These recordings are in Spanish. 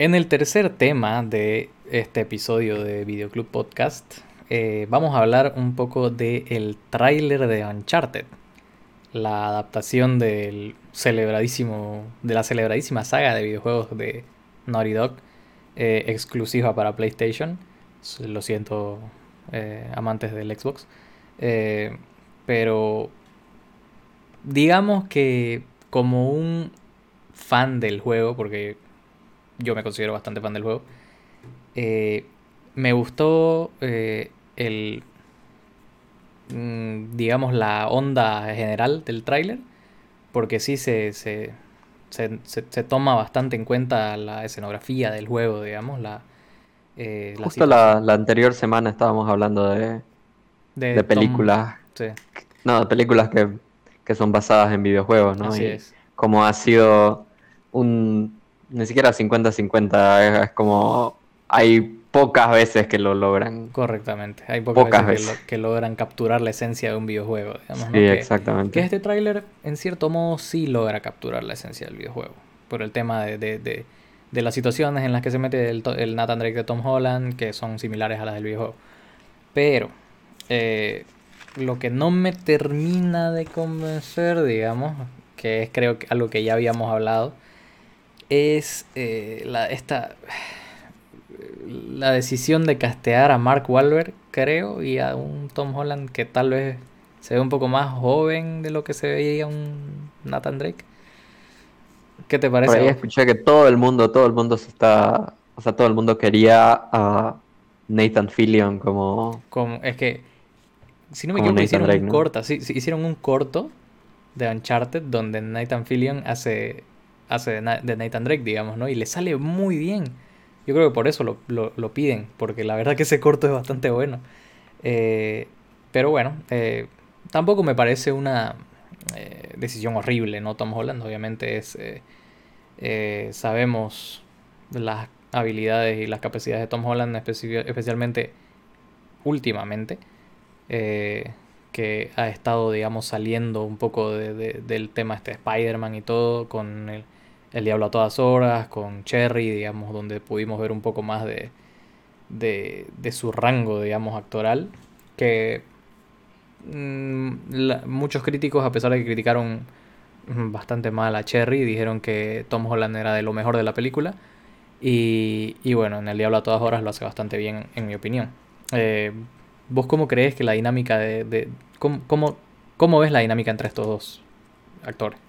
En el tercer tema de este episodio de Videoclub Podcast, eh, vamos a hablar un poco del el tráiler de Uncharted, la adaptación del celebradísimo, de la celebradísima saga de videojuegos de Naughty Dog, eh, exclusiva para PlayStation. Lo siento, eh, amantes del Xbox. pero digamos que como un fan del juego, porque yo me considero bastante fan del juego, eh, me gustó eh, el, mm, digamos, la onda general del tráiler, porque sí se, se, se, toma bastante en cuenta la escenografía del juego, digamos, la... Eh, Justo la, la, anterior semana estábamos hablando de, de, películas. No, de películas que, que, son basadas en videojuegos, ¿no? Así es. Como ha sido un ni siquiera 50-50, es, como hay pocas veces que lo logran. Correctamente, hay pocas, veces, Que, logran capturar la esencia de un videojuego. Digamos, sí, exactamente. Que este tráiler, en cierto modo, sí logra capturar la esencia del videojuego. Por el tema de, de, de, las situaciones en las que se mete el, el, Nathan Drake de Tom Holland, que son similares a las del videojuego. Pero, eh, lo que no me termina de convencer, digamos, que es creo que algo que ya habíamos hablado, es eh, la, esta, la decisión de castear a Mark Wahlberg, creo, y a un Tom Holland que tal vez se ve un poco más joven de lo que se veía un Nathan Drake. ¿Qué te parece? Por ahí escuché que todo el mundo, todo el mundo se está, o sea, todo el mundo quería a Nathan Fillion como, como es que si no me equivoco hicieron un corto, sí, hicieron un corto de Uncharted donde Nathan Fillion hace hace de, Nathan Drake, digamos, ¿no? Y le sale muy bien. Yo creo que por eso lo, piden, porque la verdad que ese corto es bastante bueno. Eh, pero bueno, eh, tampoco me parece una eh, decisión horrible, ¿no? Tom Holland obviamente es... sabemos las habilidades y las capacidades de Tom Holland, especialmente últimamente, que ha estado, digamos, saliendo un poco del tema este Spider-Man y todo, con el, el Diablo a todas horas, con Cherry, digamos, donde pudimos ver un poco más de, de, su rango, digamos, actoral. Que mm, muchos críticos, a pesar de que criticaron bastante mal a Cherry, dijeron que Tom Holland era de lo mejor de la película. Y, y bueno, en El Diablo a todas horas lo hace bastante bien, en mi opinión. Eh, ¿Vos cómo crees que la dinámica de... de cómo, cómo, cómo ves la dinámica entre estos dos actores?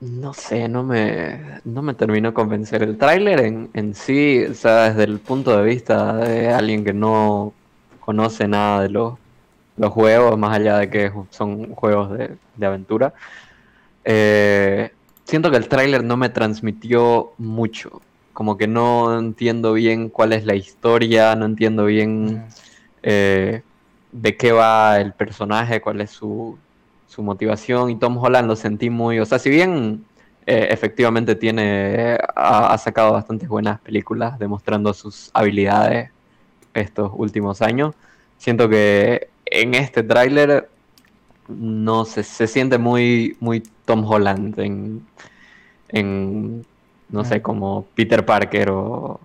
No sé, no me, no me terminó convencer. El tráiler en, en sí, o sea, desde el punto de vista de alguien que no conoce nada de los, los juegos, más allá de que son juegos de, aventura, eh, siento que el tráiler no me transmitió mucho. Como que no entiendo bien cuál es la historia, no entiendo bien eh, de qué va el personaje, cuál es su, su motivación y Tom Holland lo sentí muy, o sea, si bien eh, efectivamente tiene, ha, sacado bastantes buenas películas demostrando sus habilidades estos últimos años, siento que en este tráiler no se, se siente muy, muy Tom Holland en, en no sé, como Peter Parker o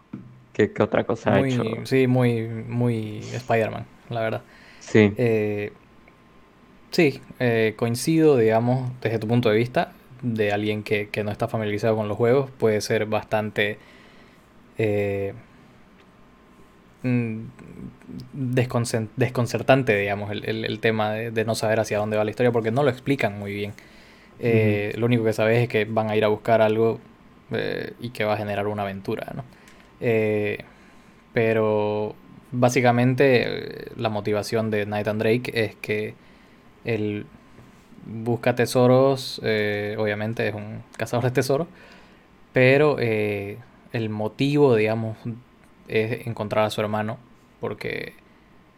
qué, otra cosa ha hecho. Sí, muy, muy Spider-Man, la verdad. Sí. Eh, Sí, eh, coincido, digamos, desde tu punto de vista, de alguien que, no está familiarizado con los juegos, puede ser bastante eh, mm, desconcertante, digamos, el, tema de, no saber hacia dónde va la historia, porque no lo explican muy bien. Eh, lo único que sabes es que van a ir a buscar algo y que va a generar una aventura, ¿no? pero básicamente la motivación de Nathan Drake es que él busca tesoros, eh, obviamente es un cazador de tesoros, pero eh, el motivo, digamos, es encontrar a su hermano porque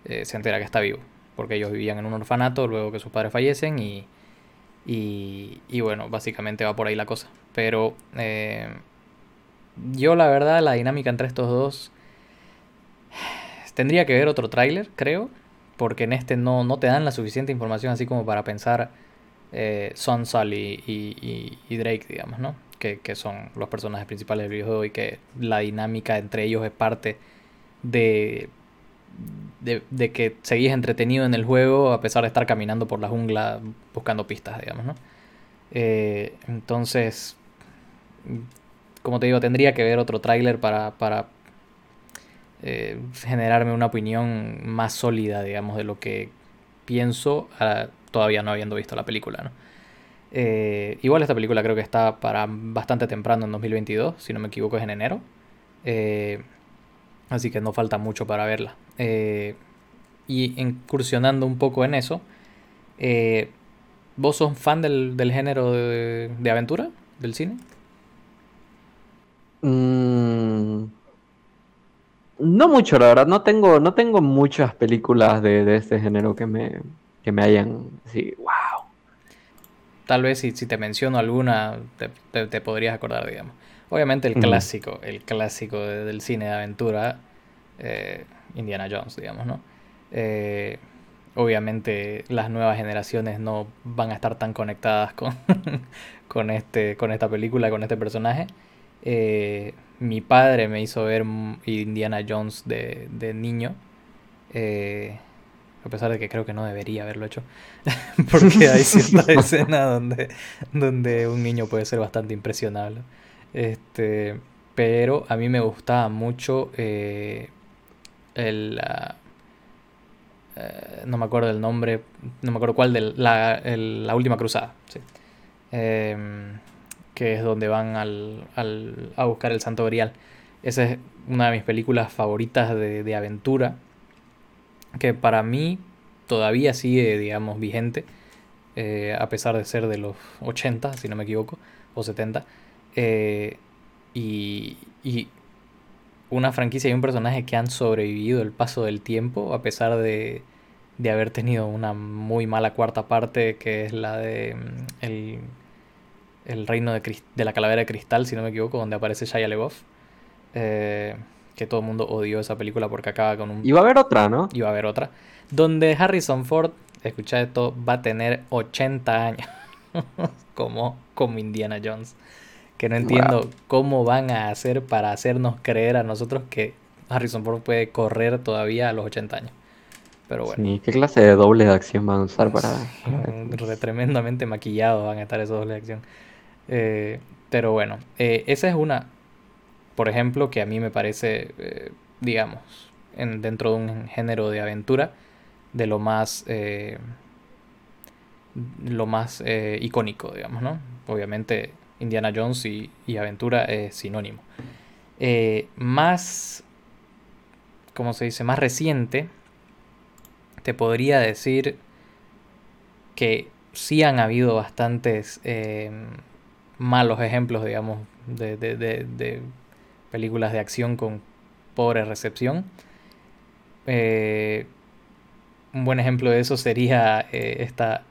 eh, se entera que está vivo, porque ellos vivían en un orfanato luego que sus padres fallecen y, y, bueno, básicamente va por ahí la cosa. Pero yo la verdad, la dinámica entre estos dos, tendría que ver otro tráiler, creo, porque en este no, no te dan la suficiente información así como para pensar eh, Son, y, y, Drake, digamos, ¿no? que, que son los personajes principales del videojuego y que la dinámica entre ellos es parte de, de, de, que seguís entretenido en el juego a pesar de estar caminando por la jungla buscando pistas, digamos, ¿no? Eh, entonces, como te digo, tendría que ver otro tráiler para, para eh, generarme una opinión más sólida, digamos, de lo que pienso ah, todavía no habiendo visto la película, ¿no? Eh, igual esta película creo que está para bastante temprano en 2022, si no me equivoco es en enero. Eh, así que no falta mucho para verla. Y incursionando un poco en eso, ¿vos sos fan del, del género de, de, aventura del cine? Mm, no mucho, la verdad. No tengo, no tengo muchas películas de, de este género que me, que me hayan... Sí, wow tal vez si, si te menciono alguna, te, te, podrías acordar, digamos. Obviamente el clásico, el clásico del cine de aventura, eh, Indiana Jones, digamos, ¿no? Eh, obviamente las nuevas generaciones no van a estar tan conectadas con, con, este, con esta película, con este personaje. Eh, mi padre me hizo ver Indiana Jones de, de niño. Eh, a pesar de que creo que no debería haberlo hecho, porque hay cierta escena donde, donde un niño puede ser bastante impresionable. Este, pero a mí me gustaba mucho eh, el... Eh, no me acuerdo del nombre, no me acuerdo cuál, de la, la última cruzada, sí. Em, que es donde van al, al, a buscar el Santo Grial. Esa es una de mis películas favoritas de, de aventura que para mí todavía sigue, digamos, vigente, eh, a pesar de ser de los 80, si no me equivoco, o 70. Eh, y, y, una franquicia y un personaje que han sobrevivido el paso del tiempo, a pesar de, de haber tenido una muy mala cuarta parte, que es la de mm, el, el reino de, de, la calavera de cristal, si no me equivoco, donde aparece Shia LeBoff. Eh, que todo el mundo odió esa película porque acaba con un... Iba a haber otra, ¿no? Iba a haber otra. Donde Harrison Ford, escucha esto, va a tener 80 años. como, como Indiana Jones. Que no entiendo cómo van a hacer para hacernos creer a nosotros que Harrison Ford puede correr todavía a los 80 años. Pero bueno. Sí, ¿qué clase de dobles de acción van a usar para...? tremendamente maquillados van a estar esos dobles de acción. Eh, pero bueno, eh, esa es una por ejemplo, que a mí me parece, eh, digamos, en, dentro de un género de aventura, de lo más, lo más icónico, digamos, ¿no? Obviamente Indiana Jones y, y aventura es sinónimo. más, ¿cómo se dice? Más reciente, te podría decir que sí han habido bastantes malos ejemplos, digamos, de, de, de películas de acción con pobre recepción. Eh, un buen ejemplo de eso sería eh, esta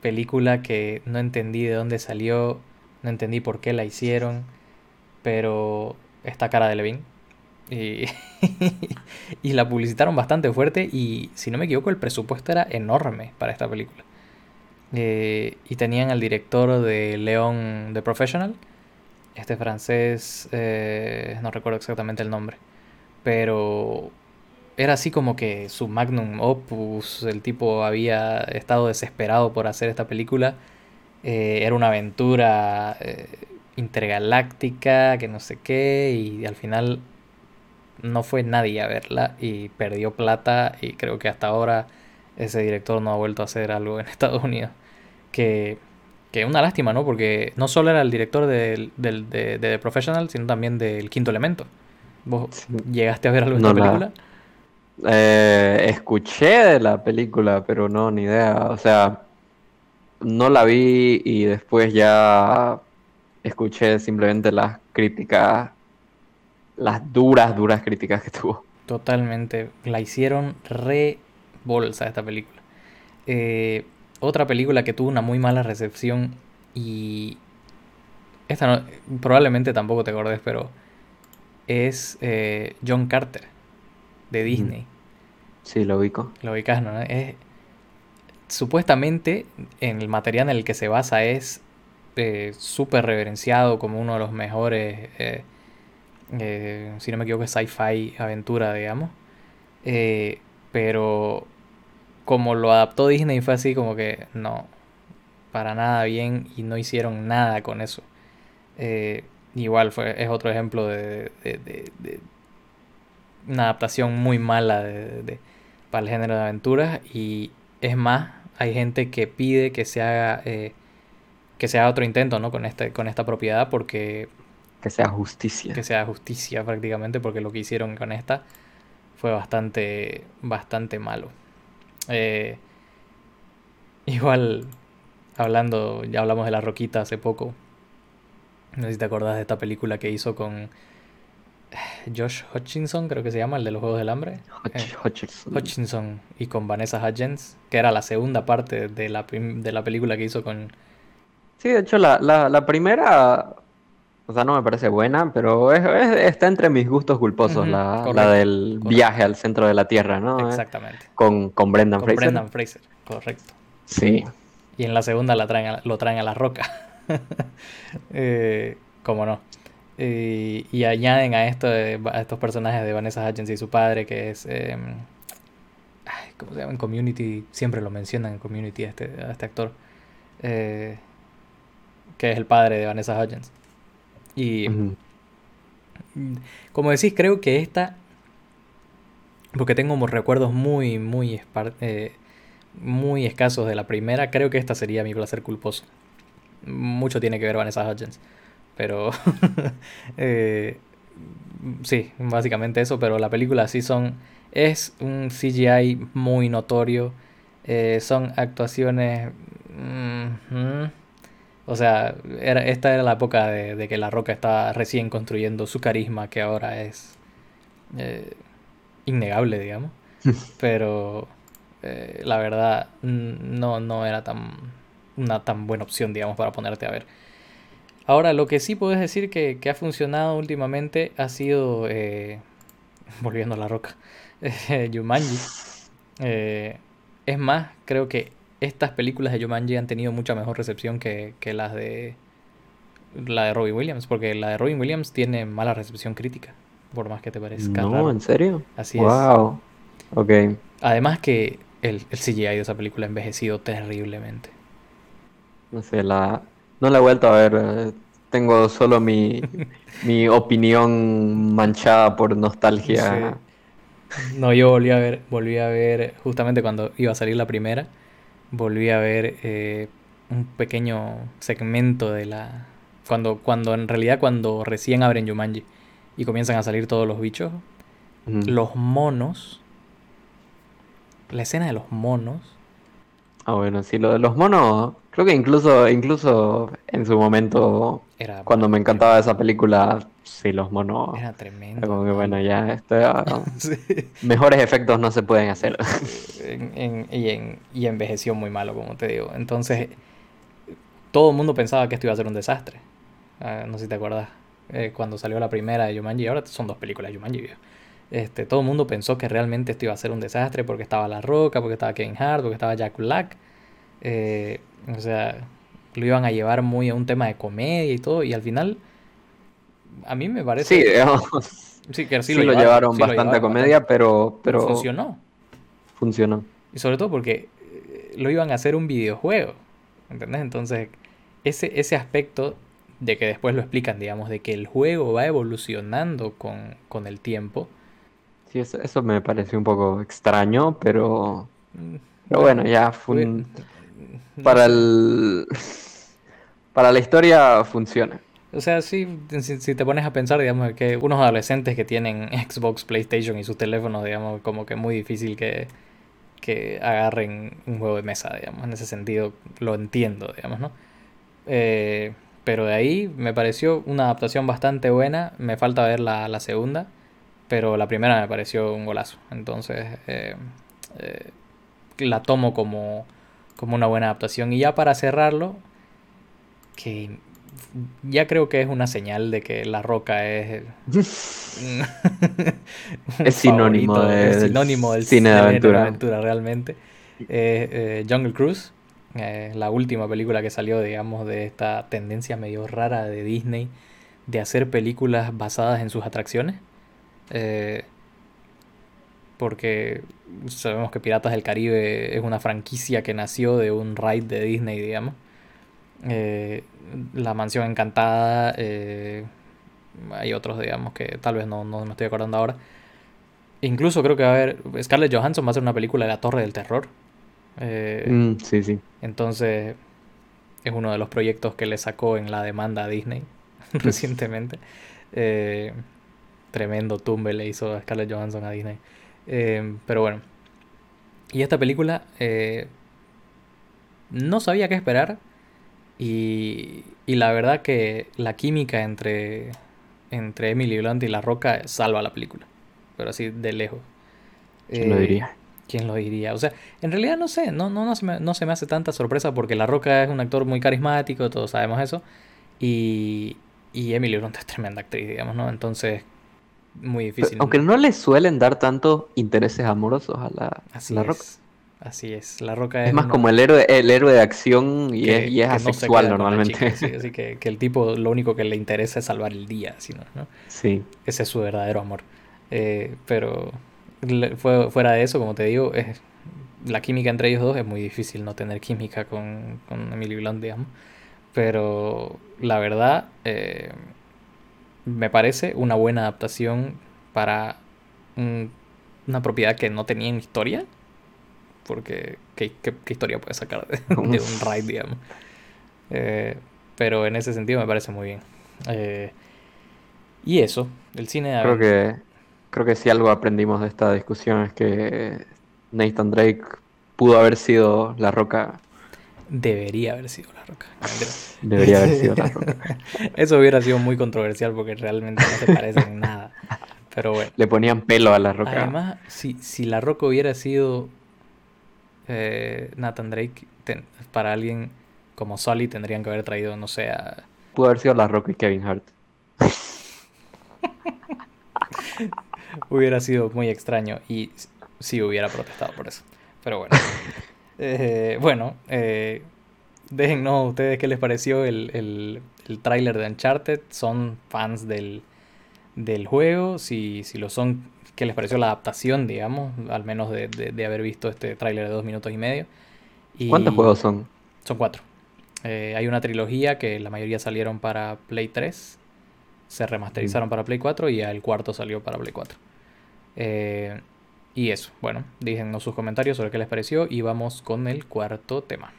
película que no entendí de dónde salió, no entendí por qué la hicieron, pero esta cara de Levin. Y, y la publicitaron bastante fuerte y si no me equivoco el presupuesto era enorme para esta película. Eh, y tenían al director de León The Professional, este francés, eh, no recuerdo exactamente el nombre, pero era así como que su magnum opus, el tipo había estado desesperado por hacer esta película, eh, era una aventura eh, intergaláctica, que no sé qué, y al final no fue nadie a verla y perdió plata y creo que hasta ahora ese director no ha vuelto a hacer algo en Estados Unidos que que una lástima, ¿no? Porque no solo era el director de, de, The Professional, sino también del Quinto Elemento. ¿Vos llegaste a ver algo de esta película? Eh, escuché de la película, pero no, ni idea. O sea, no la vi y después ya escuché simplemente las críticas, las duras, duras críticas que tuvo. Totalmente. La hicieron re bolsa esta película. Eh, otra película que tuvo una muy mala recepción y... Esta no, probablemente tampoco te acordes, pero es eh, John Carter de Disney. Sí, lo ubico. Lo ubicas, ¿no? Es, supuestamente en el material en el que se basa es eh, súper reverenciado como uno de los mejores, eh, eh, si no me equivoco, sci-fi aventura, digamos. Pero como lo adaptó Disney fue así como que no, para nada bien y no hicieron nada con eso. Eh, igual fue, es otro ejemplo de, de- de- de una adaptación muy mala de, de- para el género de aventuras y es más, hay gente que pide que se haga, eh, que se haga otro intento, ¿no? con, este, con esta propiedad porque Que sea justicia. que sea justicia prácticamente porque lo que hicieron con esta fue bastante bastante malo Eh, igual hablando ya hablamos de la roquita hace poco no sé si te acordás de esta película que hizo con eh, Josh Hutchinson creo que se llama el de los Juegos del Hambre Hutch- Eh, Hutcherson. Hutchinson y con Vanessa Hudgens que era la segunda parte de la, de la película que hizo con Sí, de hecho, la, la, la primera, o sea, no me parece buena, pero es- es- está entre mis gustos culposos, la, la correcto, del correcto. viaje al centro de la Tierra, ¿no? Eh, exactamente Con, con Brendan con Fraser. Brendan Fraser correcto Sí. Y en la segunda la traen a- lo traen a la roca. eh, ¿Cómo no? Eh, y añaden a, esto de- a estos personajes de Vanessa Hudgens y su padre, que es. eh, ay, ¿Cómo se llama? En Community, siempre lo mencionan en Community a este, a este actor. eh, que es el padre de Vanessa Hudgens. Y. Mm, Como decís, creo que esta, porque tengo como recuerdos muy, muy, eh, muy escasos de la primera, creo que esta sería mi placer culposo. Mucho tiene que ver Vanessa Hudgens, pero eh, sí, básicamente eso, pero la película sí son, es un CGI muy notorio, eh, son actuaciones... mm, mm, o sea, era, esta era la época de, de que La Roca estaba recién construyendo su carisma, que ahora es eh, innegable, digamos. Pero eh, la verdad no, no era tan una tan buena opción, digamos, para ponerte a ver. Ahora, lo que sí puedes decir que, que ha funcionado últimamente ha sido, eh, volviendo a La Roca, Jumanji. Eh, es más, creo que estas películas de Jumanji han tenido mucha mejor recepción que, que las de la de Robin Williams, porque la de Robin Williams tiene mala recepción crítica, por más que te parezca No, raro. ¿en serio? Así es. Wow. Ok. Además que el, el CGI de esa película ha envejecido terriblemente. No sé, la... No la he vuelto a ver. Tengo solo mi, mi opinión manchada por nostalgia. Sí. No, yo volví a ver, volví a ver, justamente cuando iba a salir la primera, volví a ver eh, un pequeño segmento de la... Cuando, cuando en realidad cuando recién abren Jumanji y comienzan a salir todos los bichos, los monos, la escena de los monos, Ah, bueno, sí, lo de los monos, creo que incluso, incluso en su momento, era, cuando me encantaba esa película, sí, los monos, era era tremendo. como que bueno, ya, esto, ah, Sí. mejores efectos no se pueden hacer. en- en- y, en- y envejeció muy malo, como te digo. Entonces, todo el mundo pensaba que esto iba a ser un desastre. Ah, no sé si te acuerdas. eh, cuando salió la primera de Jumanji, ahora son dos películas de Jumanji, viejo. Este, todo el mundo pensó que realmente esto iba a ser un desastre porque estaba La Roca, porque estaba Kevin Hart, porque estaba Jack Black. Eh, o sea, lo iban a llevar muy a un tema de comedia y todo. Y al final, a mí me parece... Sí, digamos, sí, que sí lo llevaron sí lo bastante a llevaron comedia, pero, pero pero funcionó. funcionó. Y sobre todo porque eh, lo iban a hacer un videojuego. ¿Entendés? Entonces, ese, ese aspecto de que después lo explican, digamos, de que el juego va evolucionando con, con el tiempo. Sí, eso, eso me pareció un poco extraño, pero, mm, pero bueno, ya fue un- para el para la historia funciona. O sea, sí, si, si te pones a pensar, digamos, que unos adolescentes que tienen Xbox, PlayStation y sus teléfonos, digamos, como que muy difícil que, que agarren un juego de mesa, digamos, en ese sentido lo entiendo, digamos, ¿no? Eh, pero de ahí me pareció una adaptación bastante buena, me falta ver la, la segunda, pero la primera me pareció un golazo, entonces eh, eh, la tomo como, como una buena adaptación. Y ya para cerrarlo, que ya creo que es una señal de que La Roca es Es sinónimo de- es sinónimo del cine de aventura. aventura realmente. Eh, eh, Jungle Cruise, Eh, la última película que salió, digamos, de esta tendencia medio rara de Disney de hacer películas basadas en sus atracciones. Eh, porque sabemos que Piratas del Caribe es una franquicia que nació de un ride de Disney, digamos. Eh, la Mansión Encantada, hay otros, digamos, que tal vez no, no me estoy acordando ahora. Incluso creo que va a haber. Scarlett Johansson va a hacer una película de la Torre del Terror. Eh, mm, sí, sí. Entonces, es uno de los proyectos que le sacó en la demanda a Disney recientemente. Eh, tremendo tumbe le hizo a Scarlett Johansson a Disney. Eh, pero bueno. Y esta película. no sabía qué esperar. Y, y la verdad que la química entre, entre Emily Blunt y La Roca salva la película pero así de lejos. ¿Quién lo diría? Eh, ¿Quién lo diría? O sea, en realidad no sé, no, no, no, se me, no se me hace tanta sorpresa porque La Roca es un actor muy carismático, todos sabemos eso. Y, y Emily Blunt es tremenda actriz, digamos, ¿no? Entonces, muy difícil. aunque no le suelen dar tantos intereses amorosos a La, así la Roca. Así es, La Roca es. Es más como el héroe, el héroe de acción y es, y es asexual normalmente. así que, que, el tipo lo único que le interesa es salvar el día, sino, ¿no? Sí. Ese es su verdadero amor. Eh, pero fuera de eso, como te digo, es, la química entre ellos dos es muy difícil no tener química con, con Emily Blunt, digamos. Pero la verdad, eh, me parece una buena adaptación para una propiedad que no tenía en historia. Porque, ¿qué, historia puede sacar de, un ride, digamos? Eh, pero en ese sentido me parece muy bien. y eso, el cine... Creo que creo que si algo aprendimos de esta discusión es que Nathan Drake pudo haber sido la roca. Debería haber sido la roca. Debería haber sido la roca. Eso hubiera sido muy controversial porque realmente no se parece en nada. Pero bueno. Le ponían pelo a la roca. Además, si, si la roca hubiera sido eh, Nathan Drake, para alguien como Sully tendrían que haber traído, no sé, a... Pudo haber sido la roca y Kevin Hart. hubiera sido muy extraño y sí hubiera protestado por eso. Pero bueno. Eh, bueno, eh, déjennos ustedes qué les pareció el, el, el tráiler de Uncharted. ¿Son fans del, del juego? Si, si lo son, ¿qué les pareció la adaptación, digamos? Al menos de, de, haber visto este tráiler de dos minutos y medio. Y ¿Cuántos juegos son? Son cuatro. Eh, hay una trilogía que la mayoría salieron para Play 3 se remasterizaron para Play 4 y el cuarto salió para Play 4. Eh, y eso, bueno, díganos sus comentarios sobre qué les pareció y vamos con el cuarto tema.